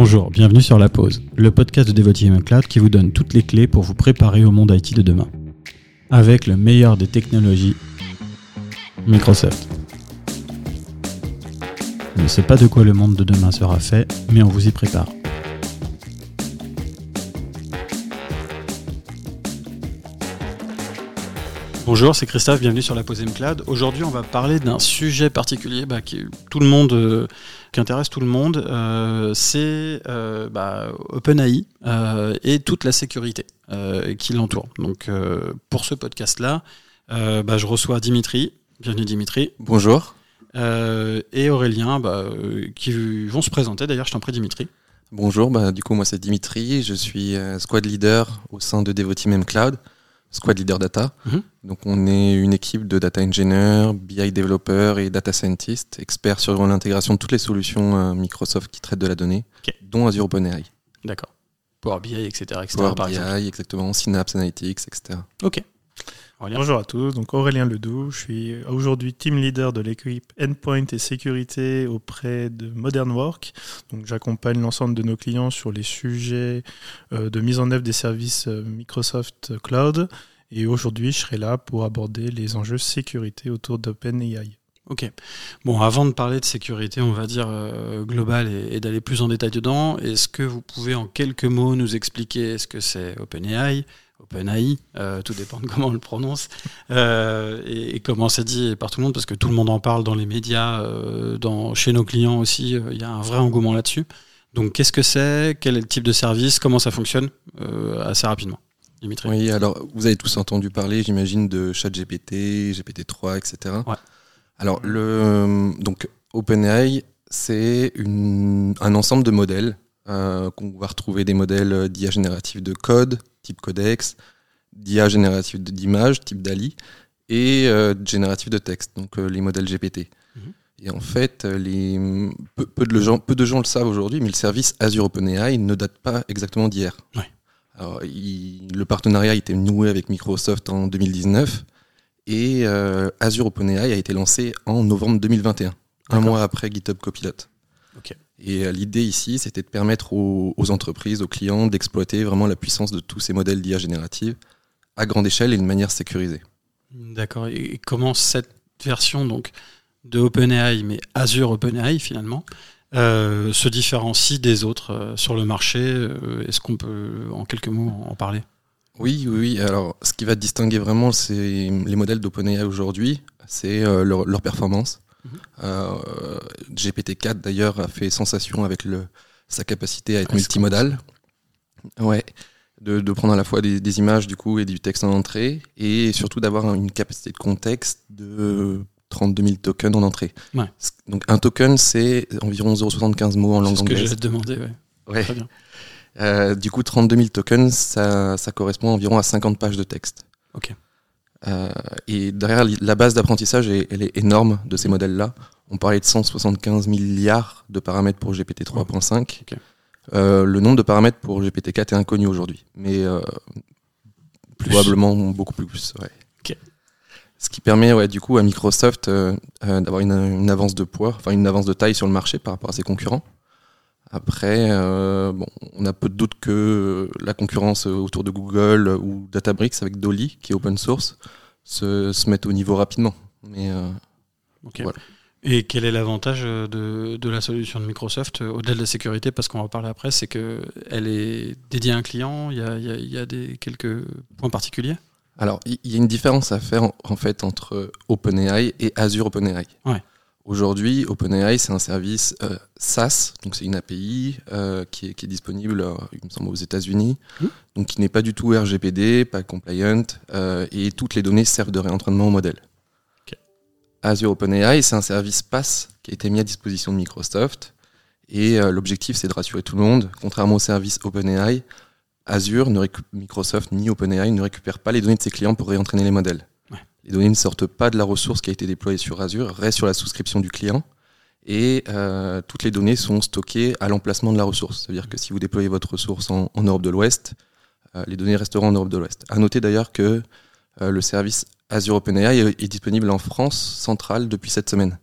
Bonjour, bienvenue sur La Pause, le podcast de Devoteam Cloud qui vous donne toutes les clés pour vous préparer au monde IT de demain. Avec le meilleur des technologies, Microsoft. On ne sait pas de quoi le monde de demain sera fait, mais on vous y prépare. Bonjour, c'est Christophe, bienvenue sur la Pause Cloud. Aujourd'hui, on va parler d'un sujet particulier bah, qui, tout le monde, euh, qui intéresse tout le monde. Euh, c'est euh, bah, OpenAI et toute la sécurité qui l'entoure. Donc, pour ce podcast-là, bah, je reçois Dimitri. Bienvenue Dimitri. Bonjour. et Aurélien, qui vont se présenter. D'ailleurs, je t'en prie, Dimitri. Bonjour, du coup, moi c'est Dimitri. Je suis squad leader au sein de Devoteam Cloud. Squad Leader Data. Mhm. Donc on est une équipe de data engineer, BI développeurs et data scientists, experts sur l'intégration de toutes les solutions euh, Microsoft qui traitent de la donnée, dont Azure OpenAI. D'accord. Power BI, etc. Power BI, exactement, Synapse Analytics, etc. Ok. Bonjour à tous, donc Aurélien Ledoux, je suis aujourd'hui team leader de l'équipe Endpoint et sécurité auprès de Modern Work. Donc j'accompagne l'ensemble de nos clients sur les sujets euh, de mise en œuvre des services euh, Microsoft Cloud. Et aujourd'hui, je serai là pour aborder les enjeux sécurité autour d'OpenAI. Ok. Bon, avant de parler de sécurité, on va dire euh, globale et, d'aller plus en détail dedans, est-ce que vous pouvez en quelques mots nous expliquer ce que c'est OpenAI, OpenAI, euh, tout dépend de comment on le prononce, euh, et, comment c'est dit par tout le monde, parce que tout le monde en parle dans les médias, euh, chez nos clients aussi, il y a un vrai engouement là-dessus. Donc qu'est-ce que c'est? Quel est le type de service? Comment ça fonctionne Assez rapidement? Dimitri. Oui, alors vous avez tous entendu parler, j'imagine, de ChatGPT, GPT-3, etc. Ouais. Alors, le, donc OpenAI, c'est un ensemble de modèles qu'on va retrouver des modèles d'IA génératifs de code, type codex, d'IA générative d'images, type DALI, et euh, génératif de texte, donc euh, les modèles GPT. Mhm. Et en fait, euh, les, peu, de gens, peu de gens le savent aujourd'hui, mais le service Azure OpenAI ne date pas exactement d'hier. Le partenariat a été noué avec Microsoft en 2019 et Azure OpenAI a été lancé en novembre 2021, un mois après GitHub Copilot. Et euh, l'idée ici, c'était de permettre aux, entreprises, aux clients, d'exploiter vraiment la puissance de tous ces modèles d'IA générative à grande échelle et de manière sécurisée. D'accord. Et comment cette version donc de OpenAI, mais Azure OpenAI finalement, euh, se différencie des autres euh, sur le marché Est-ce qu'on peut en quelques mots en parler? Oui, oui, Alors, ce qui va distinguer vraiment, c'est les modèles d'OpenAI aujourd'hui, c'est leur, leur, performance. Euh, GPT-4 d'ailleurs a fait sensation avec le, sa capacité à être multimodal. Ouais, de, prendre à la fois des, images du coup et du texte en entrée et surtout d'avoir une capacité de contexte de 32 000 tokens en entrée. Donc un token c'est environ 0,75 mots en langue anglaise. C'est ce que j'ai demandé, ouais. Très bien. Euh, du coup, 32 000 tokens, ça, ça correspond environ à 50 pages de texte. Ok. Euh, et derrière, la base d'apprentissage, elle est énorme de ces modèles-là. On parlait de 175 milliards de paramètres pour GPT 3.5. Euh, le nombre de paramètres pour GPT 4 est inconnu aujourd'hui, mais euh, probablement beaucoup plus. Ouais. Ce qui permet ouais, du coup à Microsoft d'avoir une, une, avance de poids, enfin une avance de taille sur le marché par rapport à ses concurrents. Après, euh, bon, on a peu de doute que la concurrence autour de Google ou Databricks avec Dolly, qui est open source, se, se mette au niveau rapidement. Mais, euh, Et quel est l'avantage de, de, la solution de Microsoft au-delà de la sécurité Parce qu'on va parler après, c'est qu'elle est dédiée à un client. Il y a, il y a, des, quelques points particuliers? Alors, il y a une différence à faire en, fait entre OpenAI et Azure OpenAI. Ouais. Aujourd'hui, OpenAI, c'est un service euh, SaaS, donc c'est une API euh, qui, est, disponible, euh, il me semble, aux États-Unis, mmh. donc qui n'est pas du tout RGPD, pas compliant, et toutes les données servent de réentraînement au modèle. Azure OpenAI, c'est un service PaaS qui a été mis à disposition de Microsoft, et l'objectif, c'est de rassurer tout le monde. Contrairement au service OpenAI, Azure, ne Microsoft ni OpenAI ne récupèrent pas les données de ses clients pour réentraîner les modèles. Les données ne sortent pas de la ressource qui a été déployée sur Azure, restent sur la souscription du client. Et euh, toutes les données sont stockées à l'emplacement de la ressource. C'est-à-dire que si vous déployez votre ressource en, Europe de l'Ouest, euh, les données resteront en Europe de l'Ouest. À noter d'ailleurs que euh, le service Azure OpenAI est, est, disponible en France centrale depuis cette semaine.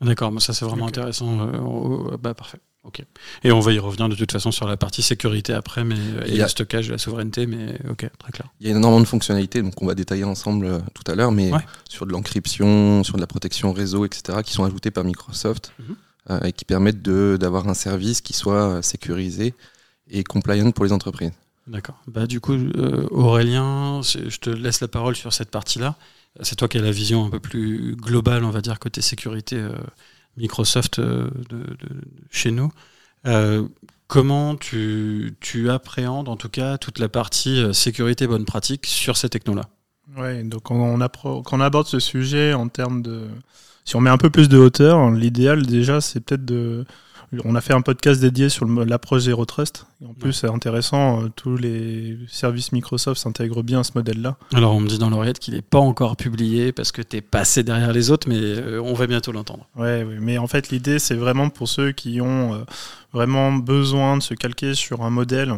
D'accord, ça c'est vraiment intéressant. bah, parfait. Ok. Et on va y revenir de toute façon sur la partie sécurité après, mais et le stockage, la souveraineté, mais ok, très clair. Il y a énormément de fonctionnalités, donc on va détailler ensemble euh, tout à l'heure, mais sur de l'encryption, sur de la protection réseau, etc., qui sont ajoutées par Microsoft mhm. euh, et qui permettent d'avoir un service qui soit euh, sécurisé et compliant pour les entreprises. D'accord. Bah, du coup, Aurélien, je te laisse la parole sur cette partie-là. C'est toi qui as la vision un peu plus globale, on va dire, côté sécurité Microsoft de, chez nous. Euh, comment tu, tu, appréhendes en tout cas toute la partie euh, sécurité bonne pratique sur ces technos-là? Oui, donc on, quand on aborde ce sujet en termes de... Si on met un peu plus de hauteur, l'idéal déjà c'est peut-être de on a fait un podcast dédié sur l'approche Zero Trust. en plus, c'est intéressant, euh, tous les services Microsoft s'intègrent bien à ce modèle-là. Alors, on me dit dans l'oreillette qu'il n'est pas encore publié parce que tu es passé derrière les autres, mais euh, on va bientôt l'entendre. Ouais, oui, mais en fait, l'idée, c'est vraiment pour ceux qui ont euh, vraiment besoin de se calquer sur un modèle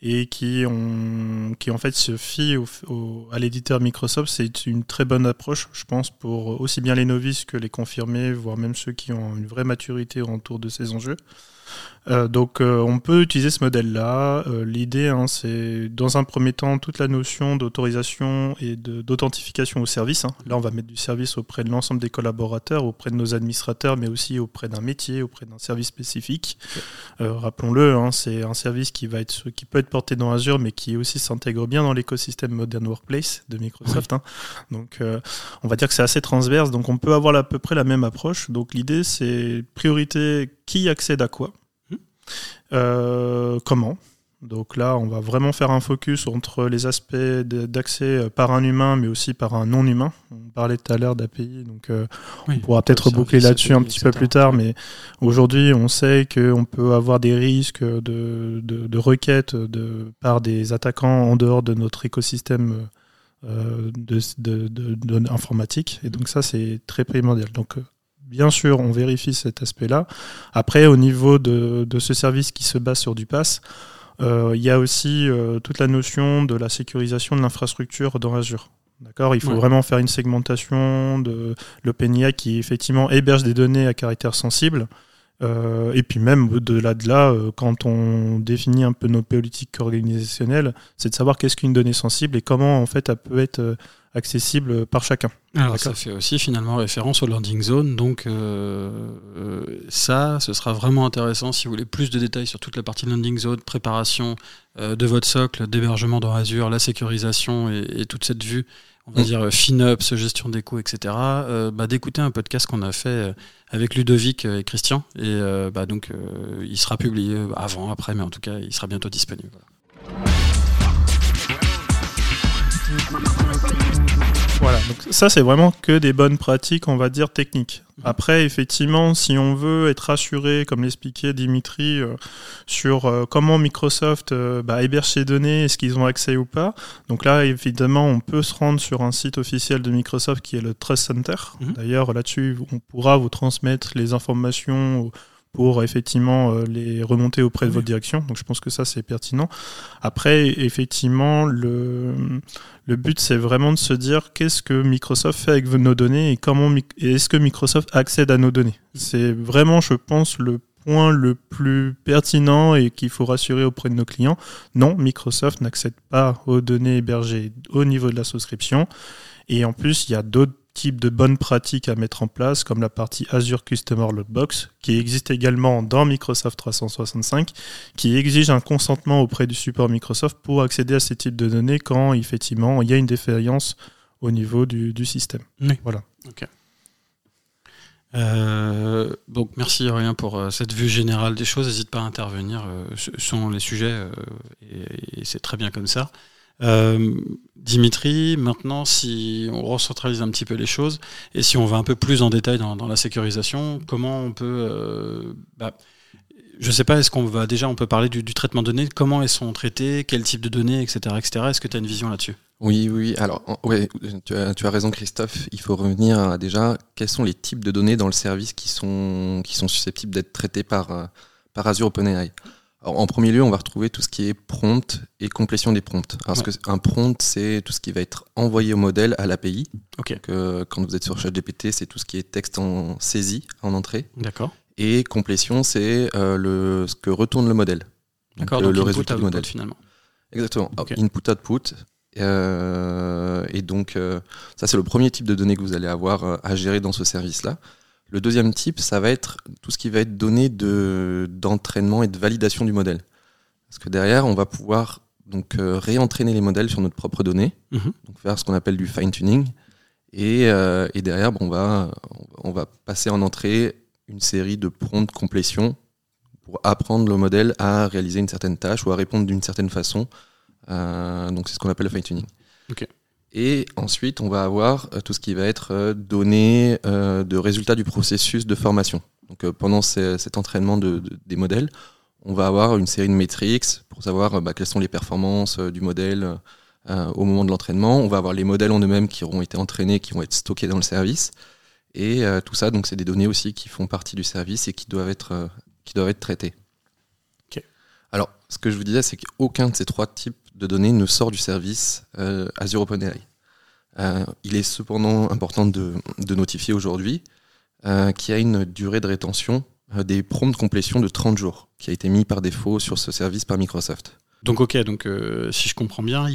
et qui, ont, qui en fait se fient au, à l'éditeur Microsoft, c'est une très bonne approche, je pense, pour aussi bien les novices que les confirmés, voire même ceux qui ont une vraie maturité autour de ces enjeux. Euh, donc euh, on peut utiliser ce modèle-là. Euh, l'idée, hein, c'est dans un premier temps toute la notion d'autorisation et d'authentification au service. Hein. Là, on va mettre du service auprès de l'ensemble des collaborateurs, auprès de nos administrateurs, mais aussi auprès d'un métier, auprès d'un service spécifique. Rappelons-le, hein, c'est un service qui, va être, qui peut être porté dans Azure, mais qui aussi s'intègre bien dans l'écosystème Modern Workplace de Microsoft. Donc on va dire que c'est assez transverse, donc on peut avoir à peu près la même approche. Donc l'idée, c'est priorité qui accède à quoi euh, comment donc là, on va vraiment faire un focus entre les aspects d'accès par un humain, mais aussi par un non-humain. On parlait tout à l'heure d'API, donc euh, on pourra peut-être boucler là-dessus un petit peu plus tard, mais aujourd'hui, on sait qu'on peut avoir des risques de, de, requêtes de, par des attaquants en dehors de notre écosystème euh, de, informatique, et donc ça, c'est très primordial. Donc bien sûr, on vérifie cet aspect-là. Après, au niveau de, ce service qui se base sur du pass, euh, il y a aussi euh, toute la notion de la sécurisation de l'infrastructure dans Azure. D'accord? Il faut vraiment faire une segmentation de l'OpenIA qui effectivement héberge des données à caractère sensible. Euh, et puis même au-delà de là, quand on définit un peu nos politiques organisationnelles, c'est de savoir qu'est-ce qu'une donnée sensible et comment en fait elle peut être accessible par chacun. Alors ça fait aussi finalement référence au landing zone, donc euh, euh, ça, ce sera vraiment intéressant si vous voulez plus de détails sur toute la partie landing zone, préparation euh, de votre socle, d'hébergement dans Azure, la sécurisation et, toute cette vue, on va mm. dire FinOps, gestion des coûts, etc. Bah, d'écouter un podcast qu'on a fait avec Ludovic et Christian, et bah, donc il sera publié avant, après, mais en tout cas il sera bientôt disponible. Voilà, donc ça c'est vraiment que des bonnes pratiques, on va dire, techniques. Après, effectivement, si on veut être rassuré, comme l'expliquait Dimitri, euh, sur euh, comment Microsoft euh, bah, héberge ses données, est-ce qu'ils ont accès ou pas, donc là, évidemment, on peut se rendre sur un site officiel de Microsoft qui est le Trust Center. Mhm. D'ailleurs, là-dessus, on pourra vous transmettre les informations pour effectivement euh, les remonter auprès de votre direction. Donc je pense que ça c'est pertinent. Après, effectivement, le, le but c'est vraiment de se dire qu'est-ce que Microsoft fait avec nos données et comment est-ce que Microsoft accède à nos données. C'est vraiment, je pense, le point le plus pertinent et qu'il faut rassurer auprès de nos clients. Non, Microsoft n'accède pas aux données hébergées au niveau de la souscription. Et en plus, il y a d'autres type de bonnes pratiques à mettre en place, comme la partie Azure Customer Loadbox, qui existe également dans Microsoft 365, qui exige un consentement auprès du support Microsoft pour accéder à ces types de données quand effectivement il y a une défaillance au niveau du, système. Voilà. Euh, donc merci Aurélien pour euh, cette vue générale des choses. N'hésite pas à intervenir. Euh, sont les sujets et c'est très bien comme ça. Euh, Dimitri, maintenant, si on recentralise un petit peu les choses et si on va un peu plus en détail dans, la sécurisation, comment on peut. Euh, bah, je sais pas, est-ce qu'on va déjà, on peut parler du, traitement de données, comment elles sont traitées, quel type de données, etc. etc. Est-ce que tu as une vision là-dessus? Oui, oui. Alors, tu as, raison, Christophe. Il faut revenir à déjà quels sont les types de données dans le service qui sont, qui sont susceptibles d'être traités par, euh, par Azure OpenAI? En premier lieu, on va retrouver tout ce qui est prompt et complétion des prompts. Parce que un prompt, c'est tout ce qui va être envoyé au modèle à l'API. Ok. quand vous êtes sur ChatGPT, c'est tout ce qui est texte en saisie, en entrée. D'accord. Et complétion, c'est le ce que retourne le modèle. D'accord, le, résultat du modèle finalement. Exactement. Input output. et donc ça c'est le premier type de données que vous allez avoir à gérer dans ce service-là. Le deuxième type, ça va être tout ce qui va être donné d'entraînement et de validation du modèle. Parce que derrière, on va pouvoir donc euh, réentraîner les modèles sur notre propre donnée, mhm. donc faire ce qu'on appelle du fine tuning. Et, euh, et derrière, bon, on, va, on va passer en entrée une série de prompts complétion pour apprendre le modèle à réaliser une certaine tâche ou à répondre d'une certaine façon. Euh, donc c'est ce qu'on appelle le fine tuning. Et ensuite, on va avoir tout ce qui va être donné de résultats du processus de formation. Donc pendant cet entraînement de, des modèles, on va avoir une série de métriques pour savoir bah, quelles sont les performances euh, du modèle euh, au moment de l'entraînement. On va avoir les modèles en eux-mêmes qui auront été entraînés, qui vont être stockés dans le service. Et euh, tout ça, donc, c'est des données aussi qui font partie du service et qui doivent être, qui doivent être traitées. Alors, ce que je vous disais, c'est qu'aucun de ces trois types de données ne sort du service Azure OpenAI. il est cependant important de, notifier aujourd'hui qu'il y a une durée de rétention euh, des prompts de complétion de 30 jours, qui a été mis par défaut sur ce service par Microsoft. Donc ok, donc euh, si je comprends bien,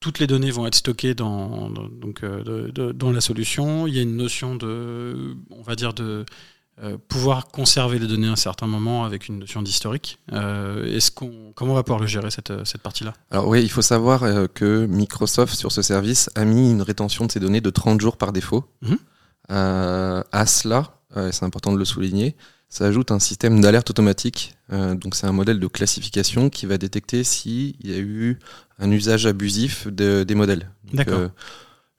toutes les données vont être stockées dans, euh, dans la solution. Il y a une notion de, on va dire de pouvoir conserver les données à un certain moment avec une notion d'historique. est-ce qu'on, comment on va pouvoir le gérer cette, cette partie-là? Alors oui, il faut savoir que Microsoft sur ce service a mis une rétention de ces données de 30 jours par défaut. Mmh. à cela, c'est important de le souligner, ça ajoute un système d'alerte automatique. Euh, donc c'est un modèle de classification qui va détecter s'il y a eu un usage abusif de, des modèles. D'accord.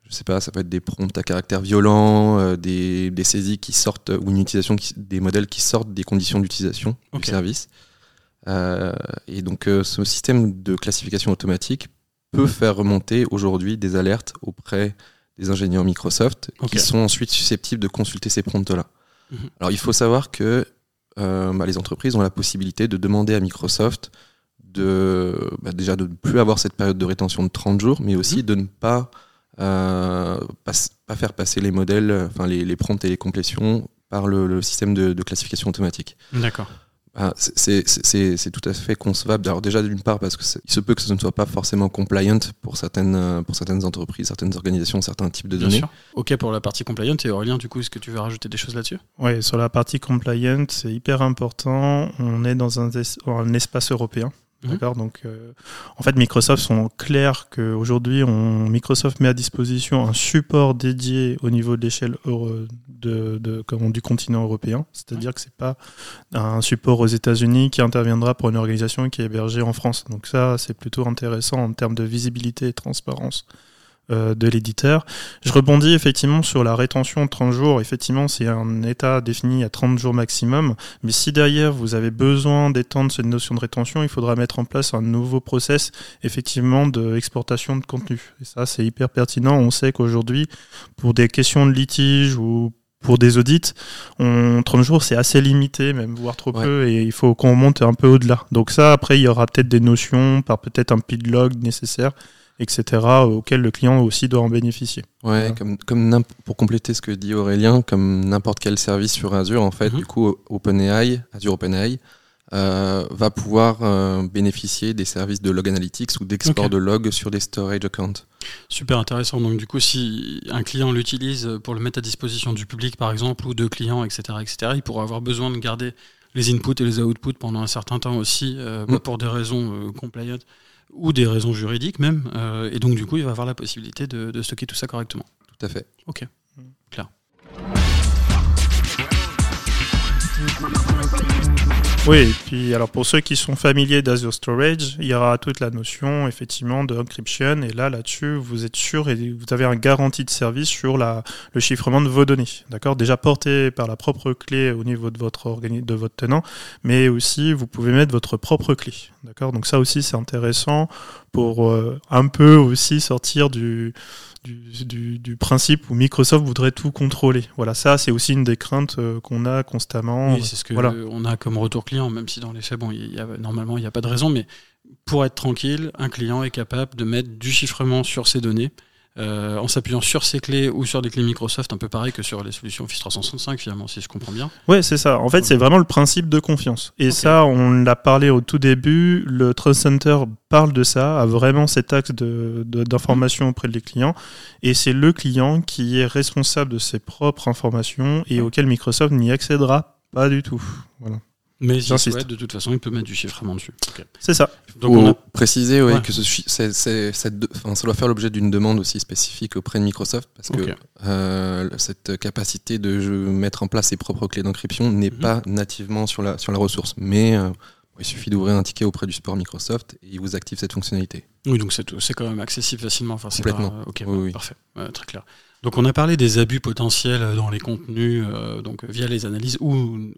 Euh, je sais pas, ça peut être des prompts à caractère violent, euh, des, des, saisies qui sortent ou une utilisation des modèles qui sortent des conditions d'utilisation du service. Euh, et donc ce système de classification automatique peut faire remonter aujourd'hui des alertes auprès des ingénieurs Microsoft qui sont ensuite susceptibles de consulter ces prompts-là. Mhm. Alors il faut savoir que euh, bah, les entreprises ont la possibilité de demander à Microsoft de bah, déjà de ne plus avoir cette période de rétention de 30 jours, mais aussi mhm. de ne pas, euh, pas, faire passer les modèles, enfin les, les prompts et les complétions par le, système de, de classification automatique. D'accord. Ah, c'est tout à fait concevable. Alors déjà d'une part parce que il se peut que ce ne soit pas forcément compliant pour certaines euh, pour certaines entreprises, certaines organisations, certains types de Bien données. Sûr. Ok pour la partie compliant et Aurélien du coup est-ce que tu veux rajouter des choses là-dessus? Oui sur la partie compliant c'est hyper important. On est dans un, un espace européen. D'accord. Donc, euh, en fait, Microsoft sont clairs qu'aujourd'hui, Microsoft met à disposition un support dédié au niveau de l'échelle de, de, du continent européen. C'est-à-dire que c'est pas un support aux États-Unis qui interviendra pour une organisation qui est hébergée en France. Donc ça, c'est plutôt intéressant en termes de visibilité et transparence euh, de l'éditeur. Je rebondis effectivement sur la rétention de 30 jours. Effectivement, c'est un état défini à 30 jours maximum. Mais si derrière vous avez besoin d'étendre cette notion de rétention, il faudra mettre en place un nouveau process effectivement d'exportation de contenu. Et ça, c'est hyper pertinent. On sait qu'aujourd'hui, pour des questions de litige ou pour des audits, on, 30 jours c'est assez limité, même voire trop peu, et il faut qu'on monte un peu au-delà. Donc ça, après, il y aura peut-être des notions par peut-être un log nécessaire etc., auquel le client aussi doit en bénéficier. Ouais, comme, comme pour compléter ce que dit Aurélien, comme n'importe quel service sur Azure, en fait, mhm. du coup, OpenAI, Azure OpenAI, euh, va pouvoir euh, bénéficier des services de log analytics ou d'export de log sur des storage accounts. Super intéressant. Donc du coup, si un client l'utilise pour le mettre à disposition du public, par exemple, ou de clients, etc., etc., il pourra avoir besoin de garder les inputs et les outputs pendant un certain temps aussi, euh, mm. pour des raisons compliant ou des raisons juridiques même. Euh, et donc, du coup, il va avoir la possibilité de, de, stocker tout ça correctement. Tout à fait. Ok, clair. Oui, et puis alors pour ceux qui sont familiers d'Azure Storage, il y aura toute la notion effectivement de encryption et là là-dessus vous êtes sûr et vous avez un garantie de service sur la, le chiffrement de vos données, d'accord? Déjà porté par la propre clé au niveau de votre de votre tenant, mais aussi vous pouvez mettre votre propre clé, d'accord Donc ça aussi c'est intéressant pour euh, un peu aussi sortir du du, du, principe où Microsoft voudrait tout contrôler. Voilà, ça c'est aussi une des craintes euh, qu'on a constamment. Oui, c'est ce que on a comme retour client, même si dans les faits, bon, y a, normalement il n'y a pas de raison, mais pour être tranquille, un client est capable de mettre du chiffrement sur ses données euh, en s'appuyant sur ces clés ou sur des clés Microsoft, un peu pareil que sur les solutions Office 365 finalement, si je comprends bien. Ouais, c'est ça. En fait, c'est vraiment le principe de confiance. Et ça, on l'a parlé au tout début. Le Trust Center parle de ça, a vraiment cet axe d'information de, auprès des clients. Et c'est le client qui est responsable de ses propres informations et auquel Microsoft n'y accédera pas du tout. Voilà. Mais si souhaite, de toute façon, il peut mettre du chiffrement dessus. C'est ça. Donc on a précisé ouais, que ce, c'est, ça doit faire l'objet d'une demande aussi spécifique auprès de Microsoft parce que euh, cette capacité de mettre en place ses propres clés d'encryption n'est mhm. pas nativement sur la, sur la ressource. Mais euh, il suffit d'ouvrir un ticket auprès du support Microsoft et il vous active cette fonctionnalité. Oui, donc c'est, quand même accessible facilement. Enfin, Complètement. Pas, ok, oui, parfait. très clair. Donc on a parlé des abus potentiels dans les contenus, euh, donc via les analyses ou,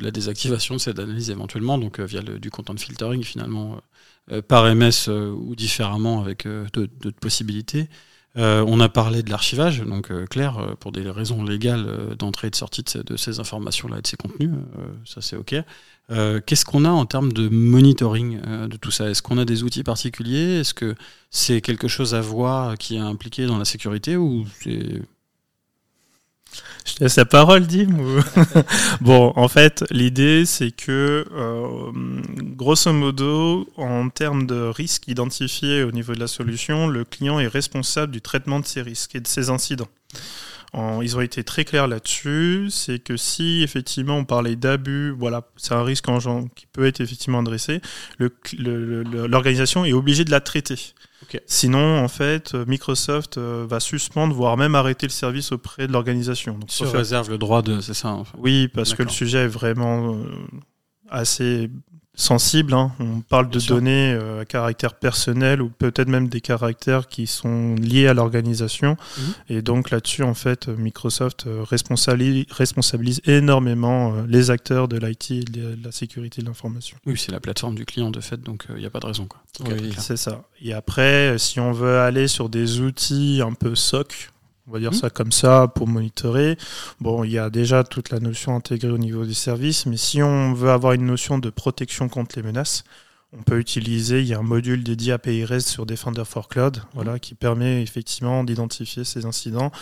la désactivation de cette analyse éventuellement, donc euh, via du content filtering finalement euh, par MS ou différemment avec d'autres possibilités. on a parlé de l'archivage, donc clair, pour des raisons légales d'entrée et de sortie de ces, informations-là et de ces contenus, ça c'est OK. Qu'est-ce qu'on a en termes de monitoring de tout ça? Est-ce qu'on a des outils particuliers? Est-ce que c'est quelque chose à voir qui est impliqué dans la sécurité ou c'est je te laisse la parole, Dim. bon, en fait, l'idée, c'est que, euh, grosso modo, en termes de risques identifiés au niveau de la solution, le client est responsable du traitement de ces risques et de ces incidents. Ils ont été très clairs là-dessus. C'est que si effectivement on parlait d'abus, voilà, c'est un risque en qui peut être effectivement adressé, l'organisation est obligée de la traiter. Sinon, en fait, Microsoft euh, va suspendre, voire même arrêter le service auprès de l'organisation. Sur réserve le droit de, c'est ça. Oui, parce que le sujet est vraiment euh, assez sensible. Hein. On parle de données euh, à caractère personnel ou peut-être même des caractères qui sont liés à l'organisation. Mhm. Et donc là-dessus, en fait, Microsoft euh, responsabilise, responsabilise énormément euh, les acteurs de l'IT et de la sécurité de l'information. Oui, c'est la plateforme du client de fait, donc il n'y a pas de raison. Quoi. Oui, c'est ça. Et après, si on veut aller sur des outils un peu SOC, on va dire mmh. ça comme ça, pour monitorer. Bon, il y a déjà toute la notion intégrée au niveau des services, mais si on veut avoir une notion de protection contre les menaces, on peut utiliser, il y a un module dédié à PIRES sur Defender for Cloud, voilà, qui permet effectivement d'identifier ces incidents,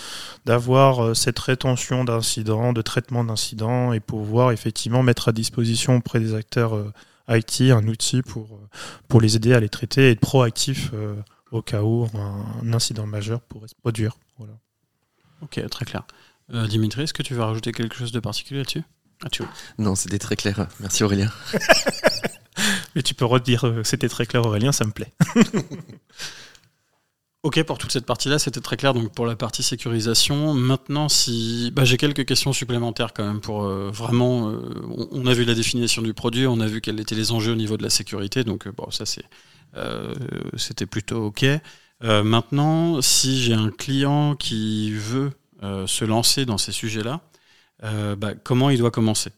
d'avoir euh, cette rétention d'incidents, de traitement d'incidents, et pouvoir effectivement mettre à disposition auprès des acteurs euh, IT un outil pour, euh, pour les aider à les traiter et être proactif au cas où un, incident majeur pourrait se produire. Voilà. Ok, très clair. Euh, Dimitri, est-ce que tu veux rajouter quelque chose de particulier là-dessus? Ah, Non, c'était très clair. Merci Aurélien. Mais tu peux redire euh, c'était très clair Aurélien, ça me plaît. ok, pour toute cette partie-là, c'était très clair. Donc pour la partie sécurisation, maintenant, si bah, j'ai quelques questions supplémentaires quand même pour euh, vraiment. on, a vu la définition du produit, on a vu quels étaient les enjeux au niveau de la sécurité. Donc bon, ça c'est c'était plutôt ok. Euh, maintenant, si j'ai un client qui veut euh, se lancer dans ces sujets-là, euh, bah, comment il doit commencer?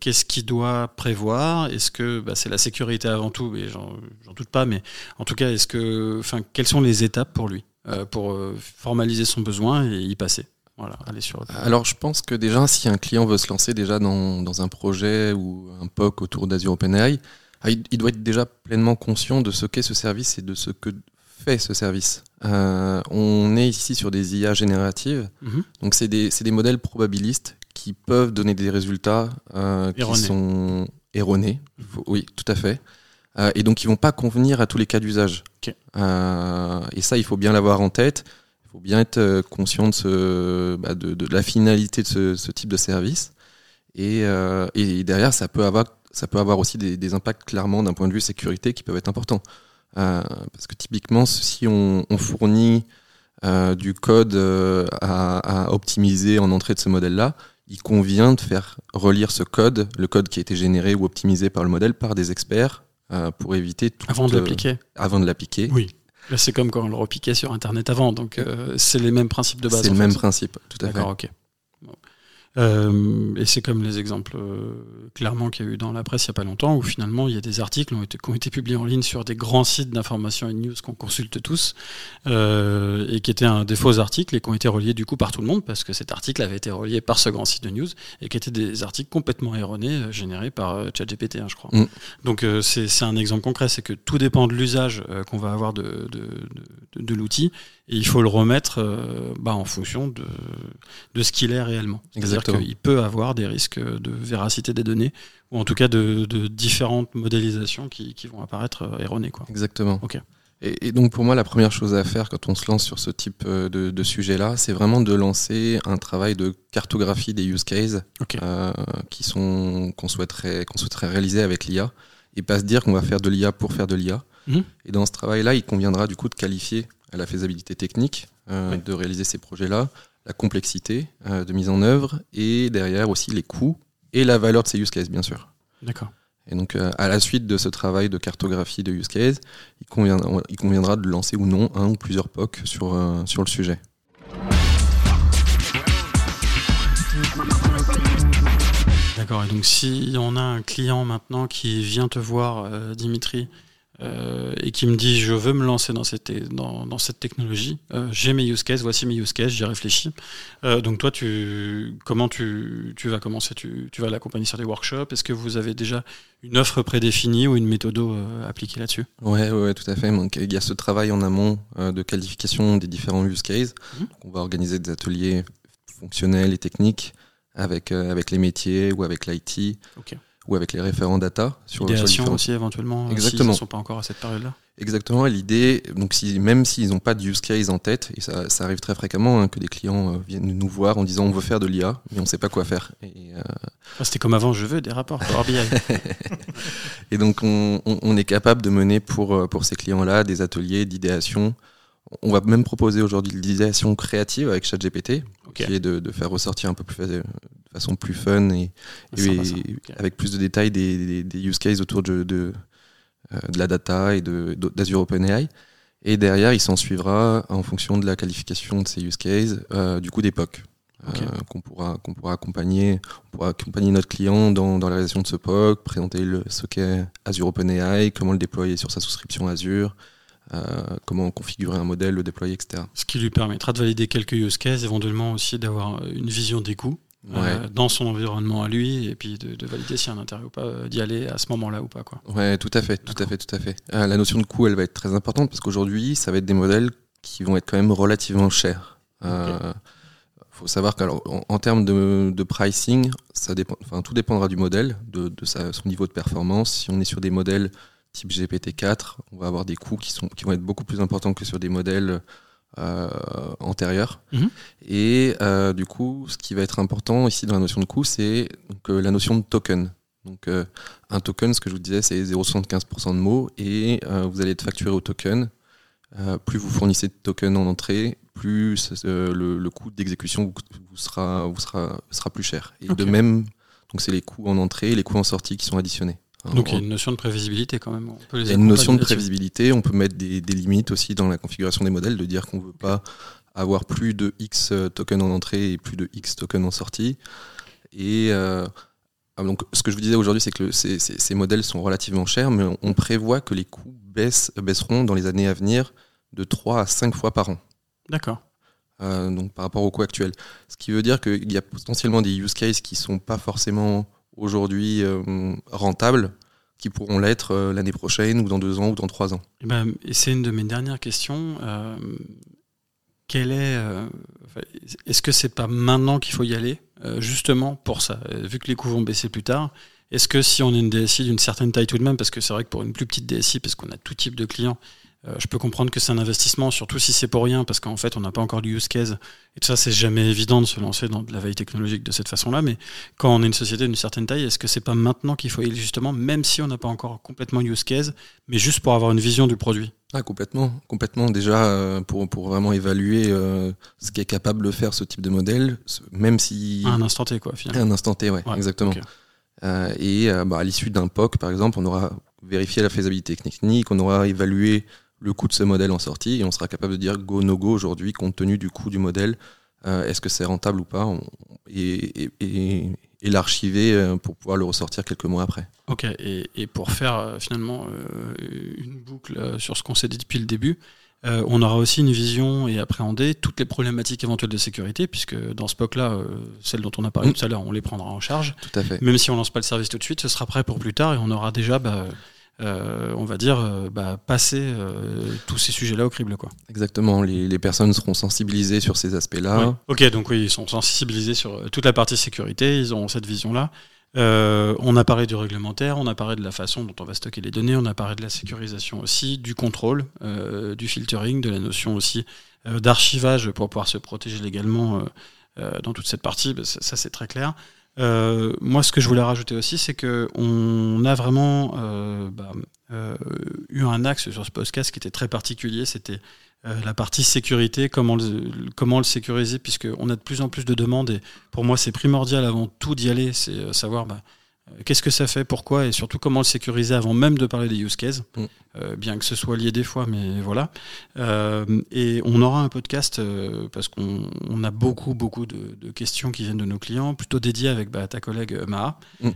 Qu'est-ce qu'il doit prévoir? Est-ce que bah, c'est la sécurité avant tout Et j'en doute pas, mais en tout cas, est-ce que, enfin, quelles sont les étapes pour lui pour formaliser son besoin et y passer? Voilà, aller sur Alors, je pense que déjà, si un client veut se lancer déjà dans, dans un projet ou un POC autour d'Azure OpenAI, ah, il, doit être déjà pleinement conscient de ce qu'est ce service et de ce que fait ce service. Euh, on est ici sur des IA génératives, mhm. donc c'est des, des, modèles probabilistes qui peuvent donner des résultats euh, qui sont erronés. oui, tout à fait. Euh, et donc, ils vont pas convenir à tous les cas d'usage. et ça, il faut bien l'avoir en tête. Il faut bien être conscient de, ce, bah, de, de, la finalité de ce, ce type de service. Et, et, derrière, ça peut avoir, ça peut avoir aussi des, des impacts clairement d'un point de vue sécurité qui peuvent être importants. Euh, parce que typiquement, si on, fournit euh, du code euh, à, optimiser en entrée de ce modèle-là, il convient de faire relire ce code, le code qui a été généré ou optimisé par le modèle, par des experts pour éviter tout. Avant de l'appliquer. avant de l'appliquer. Oui. c'est comme quand on le repiquait sur Internet avant, donc c'est les mêmes principes de base. C'est le même principe, tout à fait. D'accord, ok. Euh, et c'est comme les exemples euh, clairement qu'il y a eu dans la presse il n'y a pas longtemps, où finalement il y a des articles ont été, qui ont été publiés en ligne sur des grands sites d'information et de news qu'on consulte tous, euh, et qui étaient un, des faux articles et qui ont été reliés du coup par tout le monde, parce que cet article avait été relié par ce grand site de news, et qui étaient des articles complètement erronés, générés par ChatGPT, hein, je crois. Mm. Donc c'est un exemple concret, c'est que tout dépend de l'usage qu'on va avoir de, de, de, de l'outil, et il faut le remettre euh, bah, en fonction de, de ce qu'il est réellement. C'est-à-dire qu'il peut avoir des risques de véracité des données, ou en tout cas de, de différentes modélisations qui, qui, vont apparaître euh, erronées. Quoi. Exactement. Et, donc pour moi, la première chose à faire quand on se lance sur ce type euh, de, de sujet-là, c'est vraiment de lancer un travail de cartographie des use cases qui sont qu'on souhaiterait qu'on souhaiterait réaliser avec l'IA, et pas se dire qu'on va faire de l'IA pour faire de l'IA. Mhm. Et dans ce travail-là, il conviendra du coup de qualifier à la faisabilité technique euh, de réaliser ces projets-là, la complexité euh, de mise en œuvre et derrière aussi les coûts et la valeur de ces use cases, bien sûr. D'accord. Et donc, euh, à la suite de ce travail de cartographie de use case, il conviendra, il conviendra de lancer ou non un ou plusieurs POC sur, sur le sujet. D'accord. Et donc, si on a un client maintenant qui vient te voir, Dimitri, euh, et qui me dit je veux me lancer dans cette, dans, dans cette technologie, euh, j'ai mes use cases, voici mes use cases, j'y réfléchis. Euh, donc toi, tu, comment tu, tu vas commencer? Tu, tu vas l'accompagner sur des workshops? Est-ce que vous avez déjà une offre prédéfinie ou une méthode appliquée là-dessus? Ouais, ouais, tout à fait. Donc, il y a ce travail en amont de qualification des différents use cases. Mmh. on va organiser des ateliers fonctionnels et techniques avec, avec les métiers ou avec l'IT. Ok ou avec les référents data sur, Idéation aussi éventuellement exactement. ne sont pas encore à cette période là exactement l'idée donc si même s'ils n'ont pas de use case en tête et ça, ça arrive très fréquemment hein, que des clients euh, viennent nous voir en disant on veut faire de l'IA mais on sait pas quoi faire. Euh... Ah, c'était comme avant je veux des rapports Power BI et donc on, on, on, est capable de mener pour euh, pour ces clients là des ateliers d'idéation on va même proposer aujourd'hui l'idéation créative avec ChatGPT, qui est de, de, faire ressortir un peu plus de façon plus fun et, avec plus de détails des, des, use cases autour de, de, euh, de la data et d'Azure OpenAI. Et derrière, il s'en suivra en fonction de la qualification de ces use cases, euh, du coup des POC. Euh, qu'on pourra qu'on pourra accompagner on pourra accompagner notre client dans, dans la réalisation de ce POC présenter le, ce qu'est Azure OpenAI comment le déployer sur sa souscription Azure euh, comment configurer un modèle, le déployer, etc. Ce qui lui permettra de valider quelques use cases, éventuellement aussi d'avoir une vision des coûts euh, dans son environnement à lui, et puis de, valider s'il y a un intérêt ou pas euh, d'y aller à ce moment-là ou pas. Quoi. Ouais, tout à fait, tout à fait, tout à fait. la notion de coût, elle va être très importante parce qu'aujourd'hui, ça va être des modèles qui vont être quand même relativement chers. Il faut savoir qu'en en, termes de, pricing, ça dépend, enfin, tout dépendra du modèle, de, de sa, son niveau de performance. Si on est sur des modèles type GPT-4, on va avoir des coûts qui, sont, qui vont être beaucoup plus importants que sur des modèles euh, antérieurs. Mhm. Et euh, du coup, ce qui va être important ici dans la notion de coût, c'est euh, la notion de token. Donc un token, ce que je vous disais, c'est 0,75% de mots et vous allez être facturé au token. plus vous fournissez de tokens en entrée, plus le, coût d'exécution vous, sera, vous sera, sera plus cher. Et de même, donc c'est les coûts en entrée et les coûts en sortie qui sont additionnés. Donc il y a une notion de prévisibilité quand même. il y a une notion de prévisibilité, on peut mettre des, limites aussi dans la configuration des modèles, de dire qu'on ne veut pas avoir plus de X tokens en entrée et plus de X tokens en sortie. Et euh, ah, donc ce que je vous disais aujourd'hui, c'est que ces, modèles sont relativement chers, mais on, prévoit que les coûts baissent, baisseront dans les années à venir de 3 à 5 fois par an. D'accord. Euh, donc par rapport au coût actuel. Ce qui veut dire qu'il y a potentiellement des use cases qui ne sont pas forcément aujourd'hui euh, rentables qui pourront l'être euh, l'année prochaine ou dans deux ans ou dans trois ans. Eh ben, et c'est une de mes dernières questions. Euh, quelle est, est-ce que c'est pas maintenant qu'il faut y aller, justement pour ça, vu que les coûts vont baisser plus tard Est-ce que si on est une DSI d'une certaine taille tout de même, parce que c'est vrai que pour une plus petite DSI, parce qu'on a tout type de clients, euh, je peux comprendre que c'est un investissement, surtout si c'est pour rien, parce qu'en fait, on n'a pas encore du use case. Et tout ça, c'est jamais évident de se lancer dans de la veille technologique de cette façon-là. Mais quand on est une société d'une certaine taille, est-ce que c'est pas maintenant qu'il faut y aller justement, même si on n'a pas encore complètement use case, mais juste pour avoir une vision du produit? Ah, complètement, complètement. Déjà, euh, pour, pour vraiment évaluer euh, ce qu'est capable de faire ce type de modèle, même si. À un instant T, quoi, finalement. À un instant T, ouais, exactement. et bah, à l'issue d'un POC, par exemple, on aura vérifié la faisabilité technique, on aura évalué le coût de ce modèle en sortie et on sera capable de dire go no go aujourd'hui compte tenu du coût du modèle euh, est-ce que c'est rentable ou pas? Et, l'archiver euh, pour pouvoir le ressortir quelques mois après. Ok, et, pour faire euh, finalement une boucle sur ce qu'on s'est dit depuis le début, on aura aussi une vision et appréhender toutes les problématiques éventuelles de sécurité, puisque dans ce POC-là, celles dont on a parlé mm. tout à l'heure, on les prendra en charge. Tout à fait. Même si on lance pas le service tout de suite, ce sera prêt pour plus tard et on aura déjà bah, on va dire, bah, passer tous ces sujets-là au crible. Quoi. Exactement, les, personnes seront sensibilisées sur ces aspects-là. Ok, donc oui, ils sont sensibilisés sur toute la partie sécurité, ils auront cette vision-là. on a parlé du réglementaire, on a parlé de la façon dont on va stocker les données, on a parlé de la sécurisation aussi, du contrôle, du filtering, de la notion aussi d'archivage pour pouvoir se protéger légalement dans toute cette partie. Bah, ça c'est très clair. Euh, moi, ce que je voulais rajouter aussi, c'est que on a vraiment euh, bah, euh, eu un axe sur ce podcast qui était très particulier. C'était la partie sécurité, comment le, comment le sécuriser, puisqu'on a de plus en plus de demandes. Et pour moi, c'est primordial avant tout d'y aller, c'est savoir bah, qu'est-ce que ça fait, pourquoi et surtout comment le sécuriser avant même de parler des use cases, mm. euh, bien que ce soit lié des fois, mais voilà. Euh, et on aura un podcast parce qu'on a beaucoup beaucoup de, questions qui viennent de nos clients, plutôt dédiées avec bah, ta collègue Maha, mm.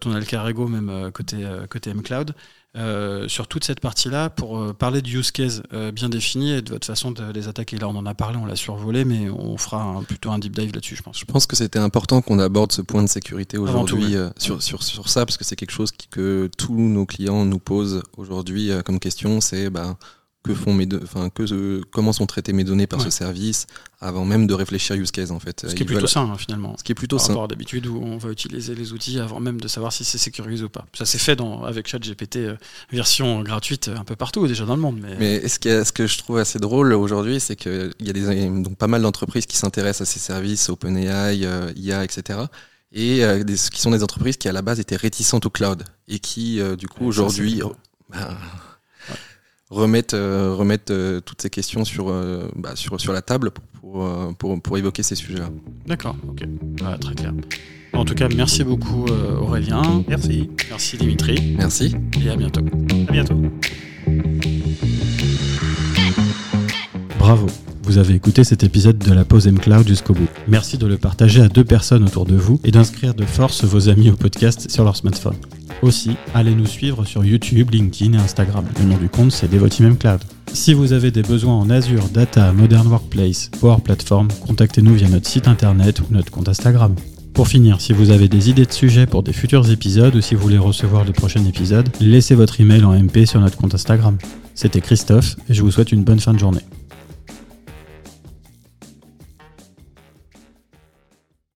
ton alter ego même côté côté MCloud. Euh, sur toute cette partie-là pour euh, parler de use case euh, bien défini et de votre façon de les attaquer. Là, on en a parlé, on l'a survolé, mais on fera plutôt un deep dive là-dessus, je pense. Je pense que c'était important qu'on aborde ce point de sécurité aujourd'hui sur, sur, sur, ça, parce que c'est quelque chose que tous nos clients nous posent aujourd'hui comme question, c'est... Bah, que font mes enfin que comment sont traitées mes données par ce service avant même de réfléchir use case en fait. Ce qui est plutôt sain hein, finalement. Ce qui est plutôt par sain. d'habitude où on va utiliser les outils avant même de savoir si c'est sécurisé ou pas. Ça s'est fait dans avec ChatGPT euh, version gratuite un peu partout déjà dans le monde. Mais, mais ce, qui ce que je trouve assez drôle aujourd'hui, c'est qu'il y a des, donc pas mal d'entreprises qui s'intéressent à ces services, OpenAI, euh, IA, etc et euh, qui sont des entreprises qui à la base étaient réticentes au cloud et qui du coup aujourd'hui remettre, euh, remettre euh, toutes ces questions sur, euh, bah, sur, sur la table pour, pour, pour évoquer ces sujets-là. D'accord, ok. très clair. En tout cas, merci beaucoup Aurélien. Merci. Merci Dimitri. Merci. Et à bientôt. À bientôt. Bravo. Vous avez écouté cet épisode de la pause M-Cloud jusqu'au bout. Merci de le partager à deux personnes autour de vous et d'inscrire de force vos amis au podcast sur leur smartphone. Aussi, allez nous suivre sur YouTube, LinkedIn et Instagram. Le nom du compte, c'est Devoteam Cloud. Si vous avez des besoins en Azure, Data, Modern Workplace, Power Platform, contactez-nous via notre site internet ou notre compte Instagram. Pour finir, si vous avez des idées de sujets pour des futurs épisodes ou si vous voulez recevoir le prochain épisode, laissez votre email en MP sur notre compte Instagram. C'était Christophe et je vous souhaite une bonne fin de journée.